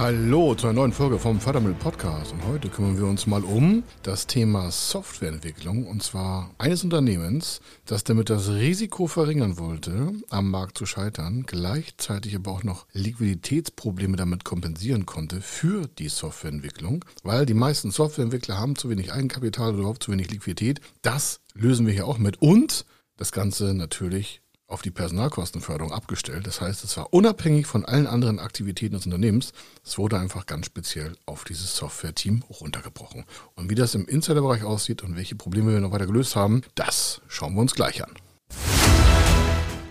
Hallo zu einer neuen Folge vom Fördermittel Podcast. Und heute kümmern wir uns mal um das Thema Softwareentwicklung. Und zwar eines Unternehmens, das damit das Risiko verringern wollte, am Markt zu scheitern, gleichzeitig aber auch noch Liquiditätsprobleme damit kompensieren konnte für die Softwareentwicklung, weil die meisten Softwareentwickler haben zu wenig Eigenkapital oder überhaupt zu wenig Liquidität. Das lösen wir hier auch mit. Und das Ganze natürlich auf die Personalkostenförderung abgestellt. Das heißt, es war unabhängig von allen anderen Aktivitäten des Unternehmens. Es wurde einfach ganz speziell auf dieses Software-Team runtergebrochen. Und wie das im Insider-Bereich aussieht und welche Probleme wir noch weiter gelöst haben, das schauen wir uns gleich an.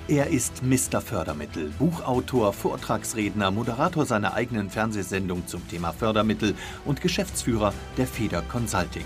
Er ist Mr. Fördermittel, Buchautor, Vortragsredner, Moderator seiner eigenen Fernsehsendung zum Thema Fördermittel und Geschäftsführer der Feder Consulting.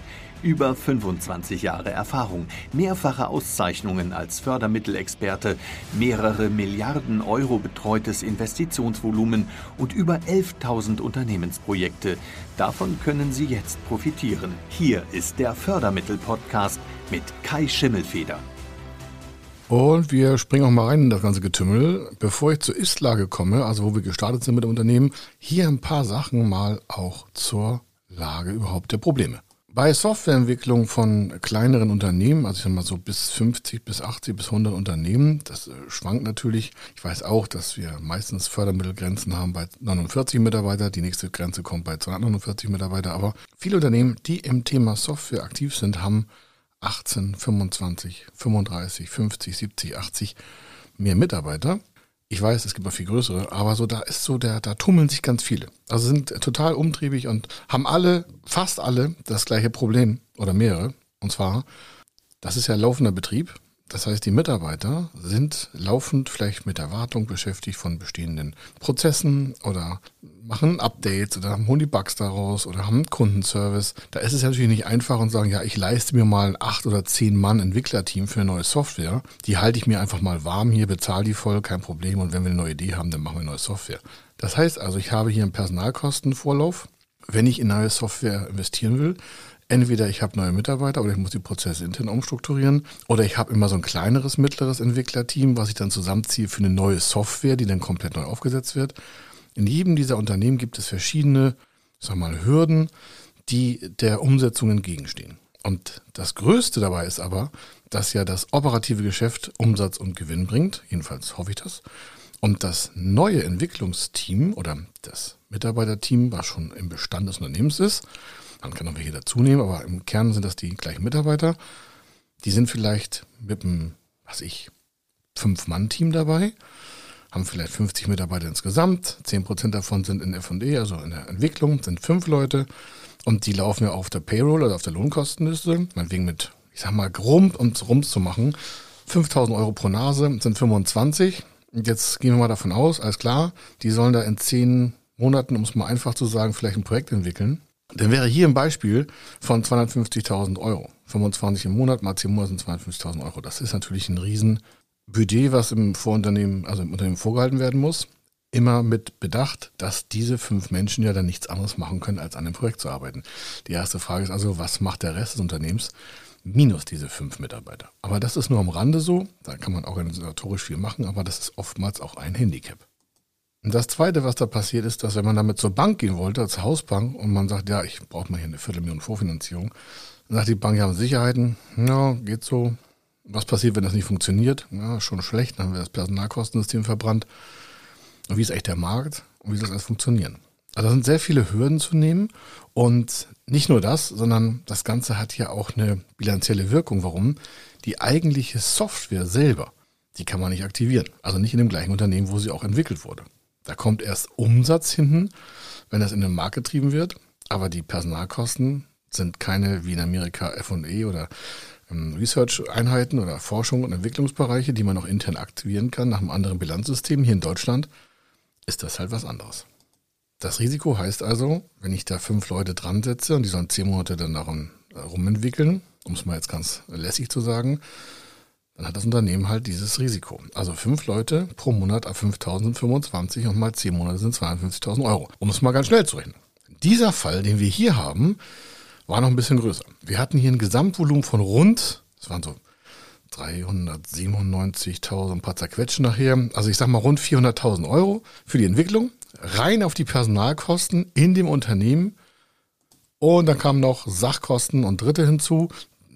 Über 25 Jahre Erfahrung, mehrfache Auszeichnungen als Fördermittelexperte, mehrere Milliarden Euro betreutes Investitionsvolumen und über 11.000 Unternehmensprojekte. Davon können Sie jetzt profitieren. Hier ist der Fördermittel-Podcast mit Kai Schimmelfeder. Und wir springen auch mal rein in das ganze Getümmel. Bevor ich zur Ist-Lage komme, also wo wir gestartet sind mit dem Unternehmen, hier ein paar Sachen mal auch zur Lage überhaupt der Probleme. Bei Softwareentwicklung von kleineren Unternehmen, also ich sag mal so bis 50 bis 80 bis 100 Unternehmen, das äh, schwankt natürlich. Ich weiß auch, dass wir meistens Fördermittelgrenzen haben bei 49 Mitarbeiter. Die nächste Grenze kommt bei 249 Mitarbeiter. Aber viele Unternehmen, die im Thema Software aktiv sind, haben 18, 25, 35, 50, 70, 80 mehr Mitarbeiter. Ich weiß, es gibt noch viel größere, aber so da ist so der, da tummeln sich ganz viele. Also sind total umtriebig und haben alle, fast alle, das gleiche Problem oder mehrere. Und zwar, das ist ja laufender Betrieb. Das heißt, die Mitarbeiter sind laufend vielleicht mit der Wartung beschäftigt von bestehenden Prozessen oder machen Updates oder holen die Bugs daraus oder haben Kundenservice. Da ist es natürlich nicht einfach und sagen, ja, ich leiste mir mal ein acht oder zehn Mann Entwicklerteam für eine neue Software. Die halte ich mir einfach mal warm hier, bezahle die voll, kein Problem. Und wenn wir eine neue Idee haben, dann machen wir neue Software. Das heißt also, ich habe hier einen Personalkostenvorlauf, wenn ich in neue Software investieren will entweder ich habe neue Mitarbeiter oder ich muss die Prozesse intern umstrukturieren oder ich habe immer so ein kleineres, mittleres Entwicklerteam, was ich dann zusammenziehe für eine neue Software, die dann komplett neu aufgesetzt wird. In jedem dieser Unternehmen gibt es verschiedene, sag mal, Hürden, die der Umsetzung entgegenstehen. Und das Größte dabei ist aber, dass ja das operative Geschäft Umsatz und Gewinn bringt, jedenfalls hoffe ich das. Und das neue Entwicklungsteam oder das Mitarbeiterteam, was schon im Bestand des Unternehmens ist, man kann noch welche dazu nehmen, aber im Kern sind das die gleichen Mitarbeiter. Die sind vielleicht mit einem, was ich, Fünf-Mann-Team dabei, haben vielleicht 50 Mitarbeiter insgesamt. 10% davon sind in F&E, also in der Entwicklung, sind fünf Leute. Und die laufen ja auf der Payroll oder auf der Lohnkostenliste, meinetwegen mit, ich sag mal, Grump, um es rums zu machen. 5000 Euro pro Nase sind 25. Und jetzt gehen wir mal davon aus, alles klar, die sollen da in zehn Monaten, um es mal einfach zu sagen, vielleicht ein Projekt entwickeln. Dann wäre hier ein Beispiel von 250.000 Euro. 25 im Monat mal 10 Monate sind 250.000 Euro. Das ist natürlich ein Riesenbudget, was im Vorunternehmen, also im Unternehmen vorgehalten werden muss. Immer mit Bedacht, dass diese fünf Menschen ja dann nichts anderes machen können, als an dem Projekt zu arbeiten. Die erste Frage ist also, was macht der Rest des Unternehmens minus diese fünf Mitarbeiter? Aber das ist nur am Rande so. Da kann man organisatorisch viel machen, aber das ist oftmals auch ein Handicap. Und das Zweite, was da passiert ist, dass wenn man damit zur Bank gehen wollte, als Hausbank, und man sagt, ja, ich brauche mal hier eine Viertelmillion Vorfinanzierung, dann sagt die Bank, ja, Sicherheiten, ja, geht so. Was passiert, wenn das nicht funktioniert? Ja, schon schlecht, dann haben wir das Personalkostensystem verbrannt. Und wie ist eigentlich der Markt und wie soll das alles funktionieren? Also da sind sehr viele Hürden zu nehmen und nicht nur das, sondern das Ganze hat ja auch eine bilanzielle Wirkung. Warum? Die eigentliche Software selber, die kann man nicht aktivieren. Also nicht in dem gleichen Unternehmen, wo sie auch entwickelt wurde. Da kommt erst Umsatz hinten, wenn das in den Markt getrieben wird. Aber die Personalkosten sind keine wie in Amerika FE oder ähm, Research-Einheiten oder Forschung und Entwicklungsbereiche, die man auch intern aktivieren kann nach einem anderen Bilanzsystem. Hier in Deutschland ist das halt was anderes. Das Risiko heißt also, wenn ich da fünf Leute dran setze und die sollen zehn Monate dann darum äh, rumentwickeln, um es mal jetzt ganz lässig zu sagen, dann hat das Unternehmen halt dieses Risiko. Also fünf Leute pro Monat ab 5.000 25 und mal zehn Monate sind 52.000 Euro. Um es mal ganz schnell zu rechnen. Dieser Fall, den wir hier haben, war noch ein bisschen größer. Wir hatten hier ein Gesamtvolumen von rund, das waren so 397.000, ein paar zerquetschen nachher, also ich sag mal rund 400.000 Euro für die Entwicklung, rein auf die Personalkosten in dem Unternehmen und dann kamen noch Sachkosten und Dritte hinzu.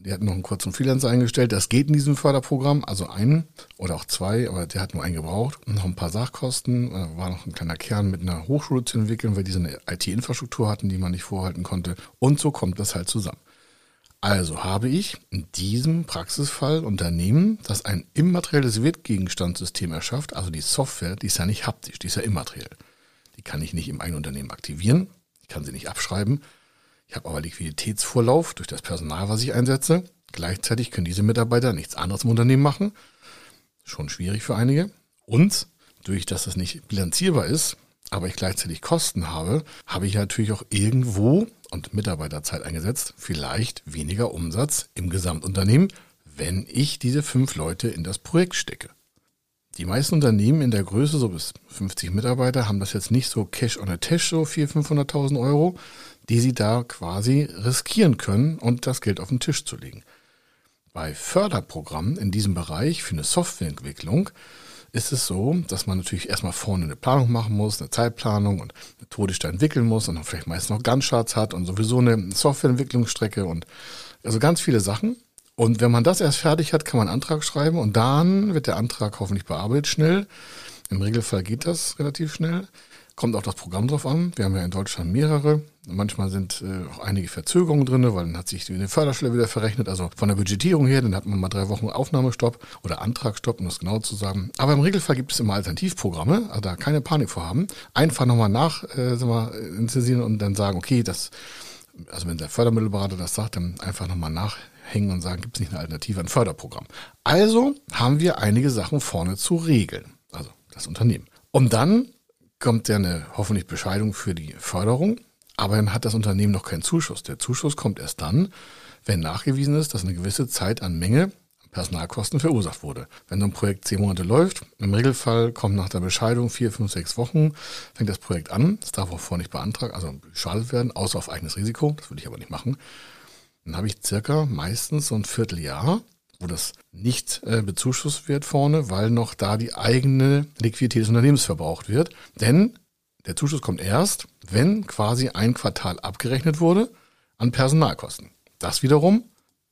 Die hatten noch einen kurzen Freelancer eingestellt. Das geht in diesem Förderprogramm, also einen oder auch zwei, aber der hat nur einen gebraucht. Und noch ein paar Sachkosten. Da war noch ein kleiner Kern mit einer Hochschule zu entwickeln, weil die so eine IT-Infrastruktur hatten, die man nicht vorhalten konnte. Und so kommt das halt zusammen. Also habe ich in diesem Praxisfall Unternehmen, das ein immaterielles Wertgegenstandssystem erschafft, also die Software, die ist ja nicht haptisch, die ist ja immateriell. Die kann ich nicht im eigenen Unternehmen aktivieren, ich kann sie nicht abschreiben. Ich habe aber Liquiditätsvorlauf durch das Personal, was ich einsetze. Gleichzeitig können diese Mitarbeiter nichts anderes im Unternehmen machen. Schon schwierig für einige. Und durch dass das nicht bilanzierbar ist, aber ich gleichzeitig Kosten habe, habe ich natürlich auch irgendwo und Mitarbeiterzeit eingesetzt, vielleicht weniger Umsatz im Gesamtunternehmen, wenn ich diese fünf Leute in das Projekt stecke. Die meisten Unternehmen in der Größe, so bis 50 Mitarbeiter, haben das jetzt nicht so Cash on a Tash, so 400.000, 500.000 Euro, die sie da quasi riskieren können und das Geld auf den Tisch zu legen. Bei Förderprogrammen in diesem Bereich für eine Softwareentwicklung ist es so, dass man natürlich erstmal vorne eine Planung machen muss, eine Zeitplanung und methodisch da entwickeln muss und dann vielleicht meist noch Gantt-Charts hat und sowieso eine Softwareentwicklungsstrecke und also ganz viele Sachen. Und wenn man das erst fertig hat, kann man einen Antrag schreiben und dann wird der Antrag hoffentlich bearbeitet schnell. Im Regelfall geht das relativ schnell. Kommt auch das Programm drauf an. Wir haben ja in Deutschland mehrere. Manchmal sind äh, auch einige Verzögerungen drin, weil dann hat sich die Förderstelle wieder verrechnet. Also von der Budgetierung her, dann hat man mal drei Wochen Aufnahmestopp oder Antragstopp, um das genau zu sagen. Aber im Regelfall gibt es immer Alternativprogramme, also da keine Panik vorhaben. Einfach nochmal nach, äh, sagen intensivieren und dann sagen, okay, das, also wenn der Fördermittelberater das sagt, dann einfach nochmal nachhängen und sagen, gibt es nicht eine Alternative, ein Förderprogramm. Also haben wir einige Sachen vorne zu regeln. Also das Unternehmen. Und dann kommt ja eine hoffentlich Bescheidung für die Förderung, aber dann hat das Unternehmen noch keinen Zuschuss. Der Zuschuss kommt erst dann, wenn nachgewiesen ist, dass eine gewisse Zeit an Menge Personalkosten verursacht wurde. Wenn so ein Projekt zehn Monate läuft, im Regelfall kommt nach der Bescheidung vier, fünf, sechs Wochen, fängt das Projekt an. Das darf auch vorher nicht beantragt, also geschadet werden, außer auf eigenes Risiko. Das würde ich aber nicht machen. Dann habe ich circa meistens so ein Vierteljahr, wo das nicht äh, bezuschusst wird vorne, weil noch da die eigene Liquidität des Unternehmens verbraucht wird. Denn der Zuschuss kommt erst, wenn quasi ein Quartal abgerechnet wurde an Personalkosten. Das wiederum,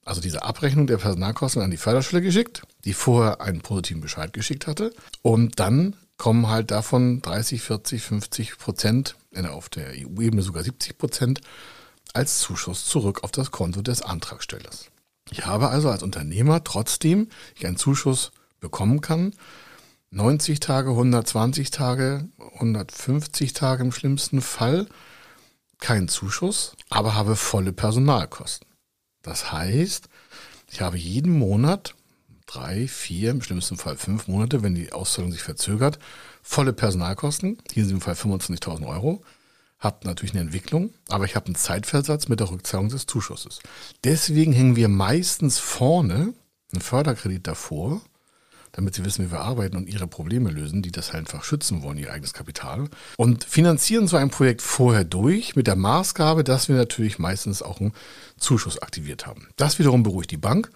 also diese Abrechnung der Personalkosten an die Förderstelle geschickt, die vorher einen positiven Bescheid geschickt hatte. Und dann kommen halt davon 30, 40, 50 Prozent, auf der EU-Ebene sogar 70 Prozent, als Zuschuss zurück auf das Konto des Antragstellers. Ich habe also als Unternehmer trotzdem ich einen Zuschuss bekommen kann. 90 Tage, 120 Tage, 150 Tage im schlimmsten Fall keinen Zuschuss, aber habe volle Personalkosten. Das heißt, ich habe jeden Monat drei, vier, im schlimmsten Fall fünf Monate, wenn die Auszahlung sich verzögert, volle Personalkosten, hier in diesem Fall 25.000 Euro, habe natürlich eine Entwicklung, aber ich habe einen Zeitversatz mit der Rückzahlung des Zuschusses. Deswegen hängen wir meistens vorne einen Förderkredit davor, damit sie wissen, wie wir arbeiten und ihre Probleme lösen, die das einfach schützen wollen, ihr eigenes Kapital. Und finanzieren so ein Projekt vorher durch mit der Maßgabe, dass wir natürlich meistens auch einen Zuschuss aktiviert haben. Das wiederum beruhigt die Bank,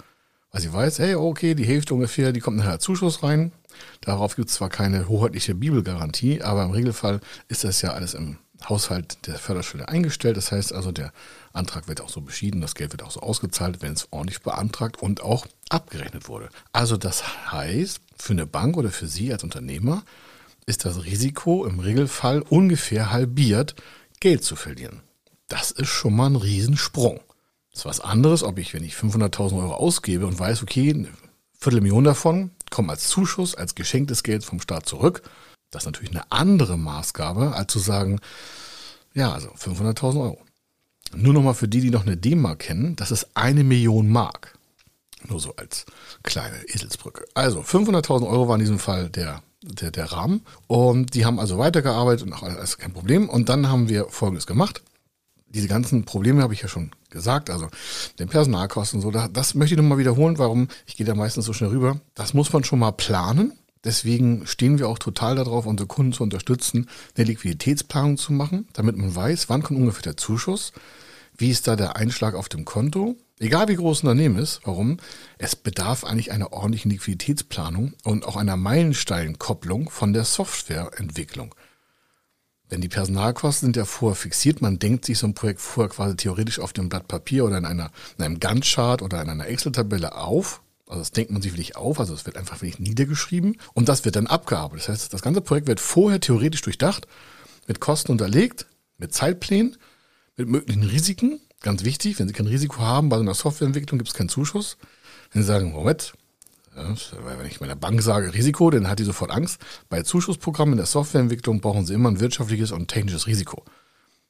weil sie weiß, hey, okay, die Hälfte ungefähr, die kommt nachher Zuschuss rein. Darauf gibt es zwar keine hoheitliche Bibelgarantie, aber im Regelfall ist das ja alles im Haushalt der Förderstelle eingestellt. Das heißt also, der Antrag wird auch so beschieden, das Geld wird auch so ausgezahlt, wenn es ordentlich beantragt und auch abgerechnet wurde. Also das heißt, für eine Bank oder für Sie als Unternehmer ist das Risiko im Regelfall ungefähr halbiert, Geld zu verlieren. Das ist schon mal ein Riesensprung. Das ist was anderes, ob ich, wenn ich 500.000 Euro ausgebe und weiß, okay, eine Viertelmillion davon kommen als Zuschuss, als geschenktes Geld vom Staat zurück, das ist natürlich eine andere Maßgabe, als zu sagen, ja, also 500.000 Euro. Nur nochmal für die, die noch eine D-Mark kennen, das ist eine Million Mark. Nur so als kleine Eselsbrücke. Also 500.000 Euro war in diesem Fall der, der, der Rahmen. Und die haben also weitergearbeitet und auch alles kein Problem. Und dann haben wir Folgendes gemacht. diese ganzen Probleme habe ich ja schon gesagt, also den Personalkosten so, das möchte ich nochmal wiederholen, warum ich gehe da meistens so schnell rüber. Das muss man schon mal planen. Deswegen stehen wir auch total darauf, unsere Kunden zu unterstützen, eine Liquiditätsplanung zu machen, damit man weiß, wann kommt ungefähr der Zuschuss, wie ist da der Einschlag auf dem Konto, egal wie groß ein Unternehmen ist. Warum? Es bedarf eigentlich einer ordentlichen Liquiditätsplanung und auch einer Meilensteinkopplung von der Softwareentwicklung. Denn die Personalkosten sind ja vorher fixiert. Man denkt sich so ein Projekt vorher quasi theoretisch auf dem Blatt Papier oder in, einer, in einem Gantt-Chart oder in einer Excel-Tabelle auf. Also das denkt man sich wirklich auf, also es wird einfach wirklich niedergeschrieben und das wird dann abgearbeitet. Das heißt, das ganze Projekt wird vorher theoretisch durchdacht, mit Kosten unterlegt, mit Zeitplänen, mit möglichen Risiken. Ganz wichtig, wenn Sie kein Risiko haben bei so einer Softwareentwicklung, gibt es keinen Zuschuss. Wenn Sie sagen, Moment, wenn ich meiner Bank sage Risiko, dann hat die sofort Angst. Bei Zuschussprogrammen in der Softwareentwicklung brauchen sie immer ein wirtschaftliches und technisches Risiko.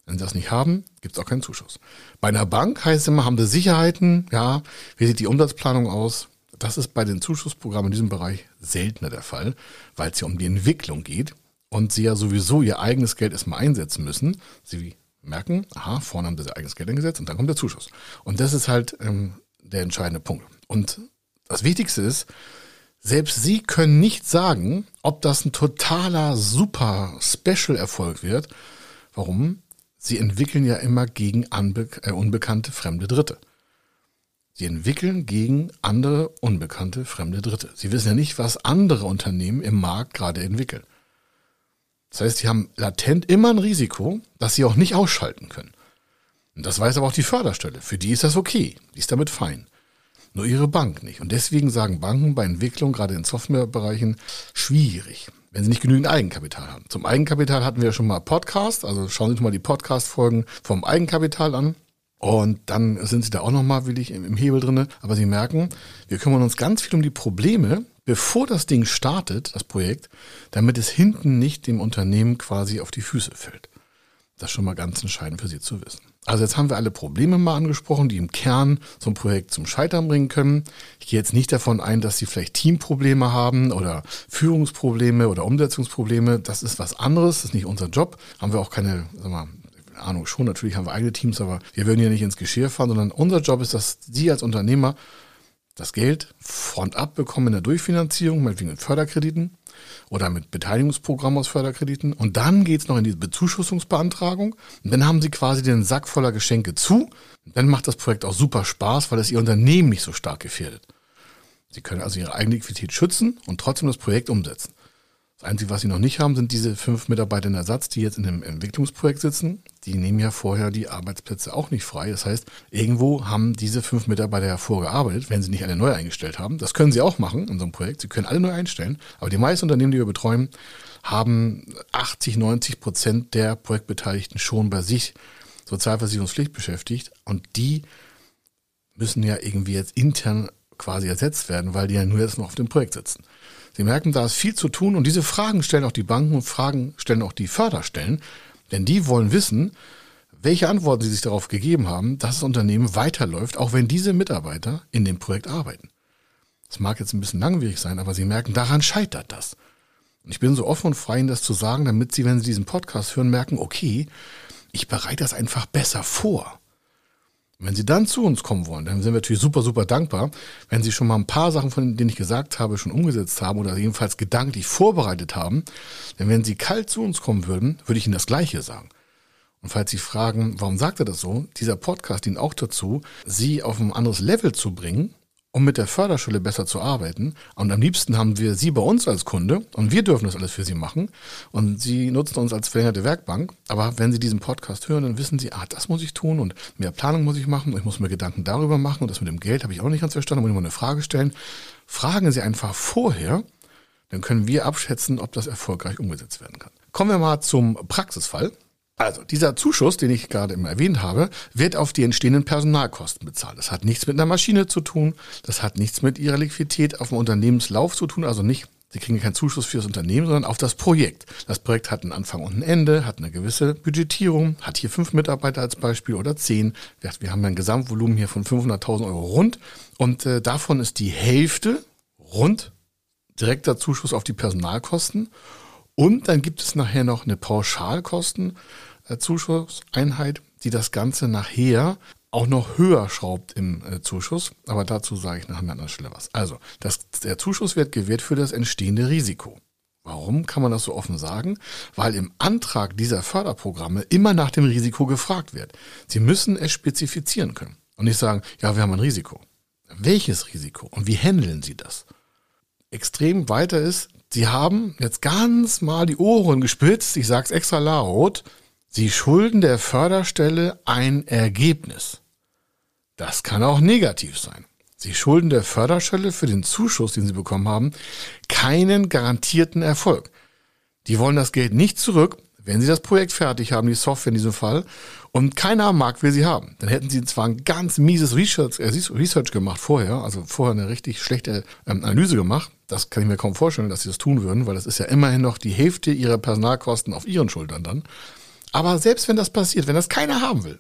Wenn sie das nicht haben, gibt es auch keinen Zuschuss. Bei einer Bank heißt es immer, haben sie Sicherheiten, ja, wie sieht die Umsatzplanung aus? Das ist bei den Zuschussprogrammen in diesem Bereich seltener der Fall, weil es ja um die Entwicklung geht und sie ja sowieso ihr eigenes Geld erstmal einsetzen müssen. Sie merken, aha, vorne haben sie ihr eigenes Geld eingesetzt und dann kommt der Zuschuss. Und das ist halt ähm, der entscheidende Punkt. Und das Wichtigste ist, selbst Sie können nicht sagen, ob das ein totaler super Special-Erfolg wird. Warum? Sie entwickeln ja immer gegen äh, unbekannte fremde Dritte. Sie entwickeln gegen andere unbekannte fremde Dritte. Sie wissen ja nicht, was andere Unternehmen im Markt gerade entwickeln. Das heißt, sie haben latent immer ein Risiko, das sie auch nicht ausschalten können. Und das weiß aber auch die Förderstelle. Für die ist das okay. Die ist damit fein. Nur ihre Bank nicht. Und deswegen sagen Banken bei Entwicklung, gerade in Softwarebereichen, schwierig, wenn sie nicht genügend Eigenkapital haben. Zum Eigenkapital hatten wir ja schon mal Podcast, also schauen Sie sich mal die Podcast-Folgen vom Eigenkapital an. Und dann sind Sie da auch nochmal willig im, im Hebel drinne. Aber Sie merken, wir kümmern uns ganz viel um die Probleme, bevor das Ding startet, das Projekt, damit es hinten nicht dem Unternehmen quasi auf die Füße fällt. Das ist schon mal ganz entscheidend für Sie zu wissen. Also jetzt haben wir alle Probleme mal angesprochen, die im Kern so ein Projekt zum Scheitern bringen können. Ich gehe jetzt nicht davon ein, dass Sie vielleicht Teamprobleme haben oder Führungsprobleme oder Umsetzungsprobleme. Das ist was anderes, das ist nicht unser Job. Haben wir auch keine, sag mal, Ahnung schon, natürlich haben wir eigene Teams, aber wir würden ja nicht ins Geschirr fahren, sondern unser Job ist, dass Sie als Unternehmer das Geld front ab bekommen in der Durchfinanzierung, meinetwegen in Förderkrediten oder mit Beteiligungsprogrammen aus Förderkrediten. Und dann geht's noch in die Bezuschussungsbeantragung. Und dann haben sie quasi den Sack voller Geschenke zu. Und dann macht das Projekt auch super Spaß, weil es ihr Unternehmen nicht so stark gefährdet. Sie können also ihre eigene Liquidität schützen und trotzdem das Projekt umsetzen. Das Einzige, was sie noch nicht haben, sind diese fünf Mitarbeiter in Ersatz, die jetzt in einem Entwicklungsprojekt sitzen. Die nehmen ja vorher die Arbeitsplätze auch nicht frei. Das heißt, irgendwo haben diese fünf Mitarbeiter ja vorgearbeitet, wenn sie nicht alle neu eingestellt haben. Das können sie auch machen in so einem Projekt. Sie können alle neu einstellen. Aber die meisten Unternehmen, die wir betreuen, haben 80, 90 Prozent der Projektbeteiligten schon bei sich Sozialversicherungspflicht beschäftigt. Und die müssen ja irgendwie jetzt intern quasi ersetzt werden, weil die ja nur jetzt noch auf dem Projekt sitzen. Sie merken, da ist viel zu tun und diese Fragen stellen auch die Banken und Fragen stellen auch die Förderstellen, denn die wollen wissen, welche Antworten sie sich darauf gegeben haben, dass das Unternehmen weiterläuft, auch wenn diese Mitarbeiter in dem Projekt arbeiten. Das mag jetzt ein bisschen langwierig sein, aber sie merken, daran scheitert das. Und ich bin so offen und frei, Ihnen das zu sagen, damit Sie, wenn Sie diesen Podcast hören, merken, okay, ich bereite das einfach besser vor. Wenn Sie dann zu uns kommen wollen, dann sind wir natürlich super, super dankbar. Wenn Sie schon mal ein paar Sachen, von denen ich gesagt habe, schon umgesetzt haben oder jedenfalls gedanklich vorbereitet haben, denn wenn Sie kalt zu uns kommen würden, würde ich Ihnen das Gleiche sagen. Und falls Sie fragen, warum sagt er das so, dieser Podcast dient auch dazu, Sie auf ein anderes Level zu bringen, um mit der Förderschule besser zu arbeiten. Und am liebsten haben wir Sie bei uns als Kunde und wir dürfen das alles für Sie machen. Und Sie nutzen uns als verlängerte Werkbank. Aber wenn Sie diesen Podcast hören, dann wissen Sie, ah, das muss ich tun und mehr Planung muss ich machen. Und ich muss mir Gedanken darüber machen. Und das mit dem Geld habe ich auch nicht ganz verstanden. Muss ich mal eine Frage stellen. Fragen Sie einfach vorher, dann können wir abschätzen, ob das erfolgreich umgesetzt werden kann. Kommen wir mal zum Praxisfall. Also, dieser Zuschuss, den ich gerade immer erwähnt habe, wird auf die entstehenden Personalkosten bezahlt. Das hat nichts mit einer Maschine zu tun, das hat nichts mit ihrer Liquidität auf dem Unternehmenslauf zu tun, also nicht Sie kriegen keinen Zuschuss für das Unternehmen, sondern auf das Projekt. Das Projekt hat einen Anfang und ein Ende, hat eine gewisse Budgetierung, hat hier fünf Mitarbeiter als Beispiel oder zehn. Wir haben ein Gesamtvolumen hier von 500.000 Euro rund und äh, davon ist die Hälfte rund direkter Zuschuss auf die Personalkosten und dann gibt es nachher noch eine Pauschalkosten Zuschusseinheit, die das Ganze nachher auch noch höher schraubt im äh, Zuschuss. Aber dazu sage ich nachher an anderer Stelle was. Also, das, der Zuschuss wird gewährt für das entstehende Risiko. Warum kann man das so offen sagen? Weil im Antrag dieser Förderprogramme immer nach dem Risiko gefragt wird. Sie müssen es spezifizieren können und nicht sagen, ja, wir haben ein Risiko. Welches Risiko und wie handeln Sie das? Extrem weiter ist, Sie haben jetzt ganz mal die Ohren gespitzt, ich sage es extra laut, Sie schulden der Förderstelle ein Ergebnis. Das kann auch negativ sein. Sie schulden der Förderstelle für den Zuschuss, den Sie bekommen haben, keinen garantierten Erfolg. Die wollen das Geld nicht zurück, wenn Sie das Projekt fertig haben, die Software in diesem Fall, und keiner am Markt will sie haben. Dann hätten Sie zwar ein ganz mieses Research, äh, Research gemacht vorher, also vorher eine richtig schlechte ähm, Analyse gemacht. Das kann ich mir kaum vorstellen, dass Sie das tun würden, weil das ist ja immerhin noch die Hälfte Ihrer Personalkosten auf Ihren Schultern dann. Aber selbst wenn das passiert, wenn das keiner haben will,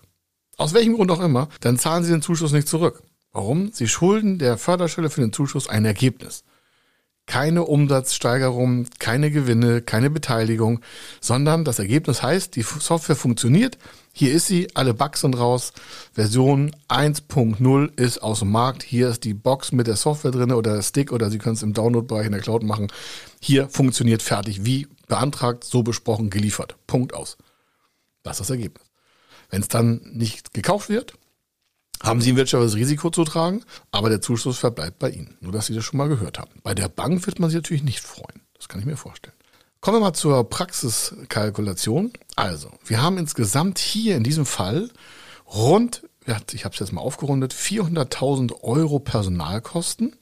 aus welchem Grund auch immer, dann zahlen Sie den Zuschuss nicht zurück. Warum? Sie schulden der Förderstelle für den Zuschuss ein Ergebnis. Keine Umsatzsteigerung, keine Gewinne, keine Beteiligung, sondern das Ergebnis heißt, die Software funktioniert. Hier ist sie, alle Bugs sind raus. Version 1.0 ist aus dem Markt. Hier ist die Box mit der Software drin oder der Stick oder Sie können es im Download-Bereich in der Cloud machen. Hier funktioniert fertig, wie beantragt, so besprochen, geliefert. Punkt aus. Das ist das Ergebnis. Wenn es dann nicht gekauft wird, haben Sie ein wirtschaftliches Risiko zu tragen, aber der Zuschuss verbleibt bei Ihnen. Nur, dass Sie das schon mal gehört haben. Bei der Bank wird man sich natürlich nicht freuen. Das kann ich mir vorstellen. Kommen wir mal zur Praxiskalkulation. Also, wir haben insgesamt hier in diesem Fall rund, ich habe es jetzt mal aufgerundet, 400.000 Euro Personalkosten.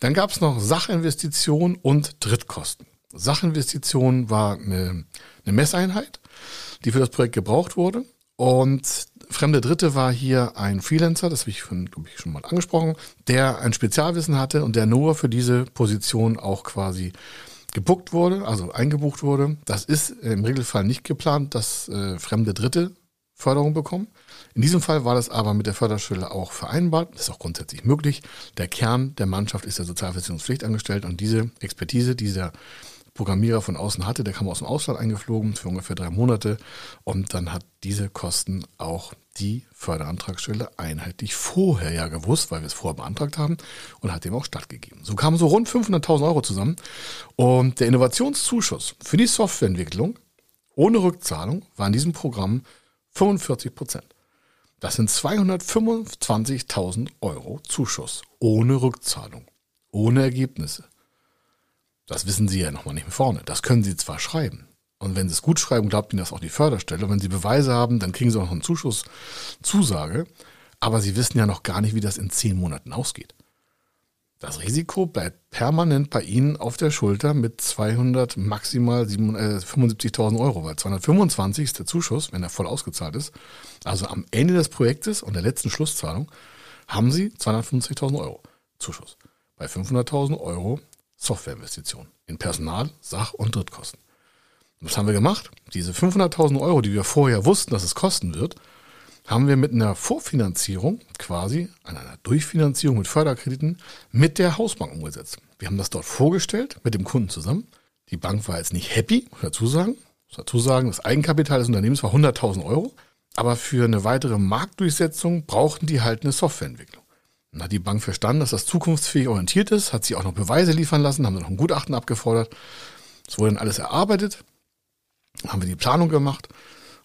Dann gab es noch Sachinvestitionen und Drittkosten. Sachinvestition war eine, eine Messeinheit, die für das Projekt gebraucht wurde. Und fremde Dritte war hier ein Freelancer, das habe ich, von, ich schon mal angesprochen, der ein Spezialwissen hatte und der nur für diese Position auch quasi gebuckt wurde, also eingebucht wurde. Das ist im Regelfall nicht geplant, dass äh, fremde Dritte Förderung bekommen. In diesem Fall war das aber mit der Förderstelle auch vereinbart. Das ist auch grundsätzlich möglich. Der Kern der Mannschaft ist der Sozialversicherungspflicht angestellt und diese Expertise dieser Programmierer von außen hatte. Der kam aus dem Ausland eingeflogen für ungefähr drei Monate und dann hat diese Kosten auch die Förderantragstelle einheitlich vorher ja gewusst, weil wir es vorher beantragt haben und hat dem auch stattgegeben. So kamen so rund 500.000 Euro zusammen und der Innovationszuschuss für die Softwareentwicklung ohne Rückzahlung war in diesem Programm 45 Prozent. Das sind 225.000 Euro Zuschuss ohne Rückzahlung, ohne Ergebnisse. Das wissen Sie ja nochmal nicht mehr vorne. Das können Sie zwar schreiben. Und wenn Sie es gut schreiben, glaubt Ihnen das auch die Förderstelle. Und wenn Sie Beweise haben, dann kriegen Sie auch noch einen Zuschusszusage. Aber Sie wissen ja noch gar nicht, wie das in zehn Monaten ausgeht. Das Risiko bleibt permanent bei Ihnen auf der Schulter mit 200, maximal 75.000 äh, Euro, weil 225 ist der Zuschuss, wenn er voll ausgezahlt ist. Also am Ende des Projektes und der letzten Schlusszahlung haben Sie 250.000 Euro Zuschuss. Bei 500.000 Euro Softwareinvestitionen in Personal, Sach- und Drittkosten. Was haben wir gemacht? Diese 500.000 Euro, die wir vorher wussten, dass es kosten wird, haben wir mit einer Vorfinanzierung quasi, an einer Durchfinanzierung mit Förderkrediten mit der Hausbank umgesetzt. Wir haben das dort vorgestellt mit dem Kunden zusammen. Die Bank war jetzt nicht happy, muss dazu sagen. Muss dazu sagen, das Eigenkapital des Unternehmens war 100.000 Euro. Aber für eine weitere Marktdurchsetzung brauchten die halt eine Softwareentwicklung. Dann hat die Bank verstanden, dass das zukunftsfähig orientiert ist, hat sie auch noch Beweise liefern lassen, haben dann noch ein Gutachten abgefordert. Es wurde dann alles erarbeitet. Haben wir die Planung gemacht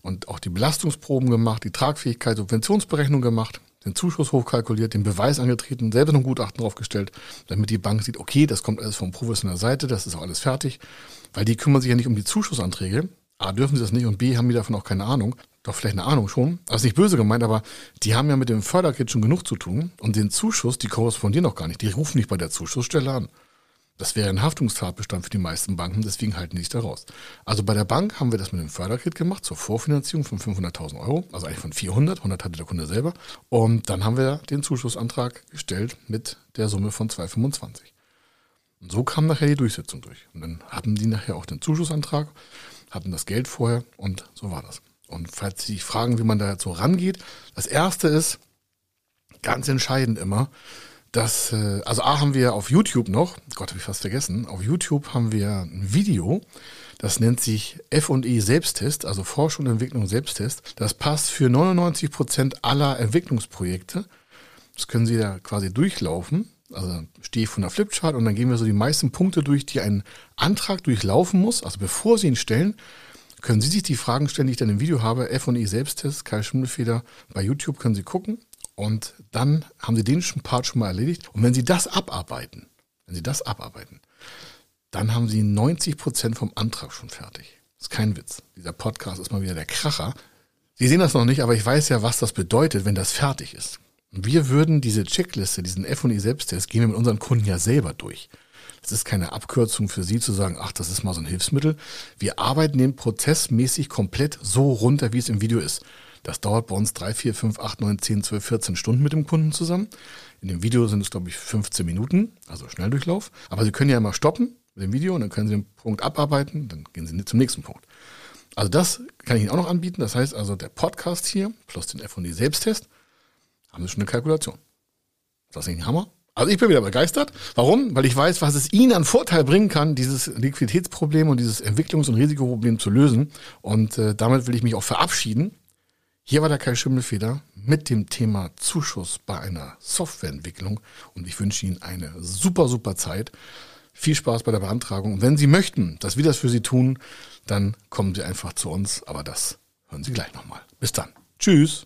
und auch die Belastungsproben gemacht, die Tragfähigkeit, Subventionsberechnung gemacht, den Zuschuss hochkalkuliert, den Beweis angetreten, selber noch ein Gutachten draufgestellt, damit die Bank sieht, okay, das kommt alles von professioneller Seite, das ist auch alles fertig, weil die kümmern sich ja nicht um die Zuschussanträge. A, dürfen sie das nicht und B, haben die davon auch keine Ahnung doch vielleicht eine Ahnung schon. Also nicht böse gemeint, aber die haben ja mit dem Förderkit schon genug zu tun und den Zuschuss, die korrespondieren noch gar nicht. Die rufen nicht bei der Zuschussstelle an. Das wäre ein Haftungstatbestand für die meisten Banken, deswegen halten die sich da raus. Also bei der Bank haben wir das mit dem Förderkit gemacht, zur Vorfinanzierung von 500.000 Euro, also eigentlich von 400, 100 hatte der Kunde selber. Und dann haben wir den Zuschussantrag gestellt mit der Summe von 225. Und so kam nachher die Durchsetzung durch. Und dann hatten die nachher auch den Zuschussantrag, hatten das Geld vorher und so war das. Und falls Sie sich fragen, wie man da so rangeht, das erste ist, ganz entscheidend immer, Das, äh, also A haben wir auf YouTube noch, Gott, habe ich fast vergessen, auf YouTube haben wir ein Video, das nennt sich F&E Selbsttest, also Forschung und Entwicklung Selbsttest. Das passt für 99 Prozent aller Entwicklungsprojekte. Das können Sie da quasi durchlaufen. Also stehe ich von der Flipchart und dann gehen wir so die meisten Punkte durch, die ein Antrag durchlaufen muss. Also bevor Sie ihn stellen, können Sie sich die Fragen stellen, die ich dann im Video habe. F&E Selbsttest, Kai Schimmelfeder. Bei YouTube können Sie gucken. Und dann haben Sie den Part schon mal erledigt. Und wenn Sie das abarbeiten, wenn Sie das abarbeiten, dann haben Sie 90 Prozent vom Antrag schon fertig. Das ist kein Witz. Dieser Podcast ist mal wieder der Kracher. Sie sehen das noch nicht, aber ich weiß ja, was das bedeutet, wenn das fertig ist. Wir würden diese Checkliste, diesen F&E Selbsttest, gehen wir mit unseren Kunden ja selber durch. Das ist keine Abkürzung für Sie zu sagen, ach, das ist mal so ein Hilfsmittel. Wir arbeiten den prozessmäßig komplett so runter, wie es im Video ist. Das dauert bei uns drei, vier, fünf, acht, neun, zehn, zwölf, 14 Stunden mit dem Kunden zusammen. In dem Video sind es, glaube ich, 15 Minuten, also Schnelldurchlauf. Aber Sie können ja immer stoppen mit dem Video und dann können Sie den Punkt abarbeiten, dann gehen Sie zum nächsten Punkt. Also das kann ich Ihnen auch noch anbieten. Das heißt also, der Podcast hier plus den F&E Selbsttest haben Sie schon eine Kalkulation. Ist das nicht ein Hammer? Also ich bin wieder begeistert. Warum? Weil ich weiß, was es Ihnen an Vorteil bringen kann, dieses Liquiditätsproblem und dieses Entwicklungs- und Risikoproblem zu lösen. Und äh, damit will ich mich auch verabschieden. Hier war der Kai Schimmelfeder mit dem Thema Zuschuss bei einer Softwareentwicklung. Und ich wünsche Ihnen eine super, super Zeit. Viel Spaß bei der Beantragung. Und wenn Sie möchten, dass wir das für Sie tun, dann kommen Sie einfach zu uns. Aber das hören Sie gleich nochmal. Bis dann. Tschüss.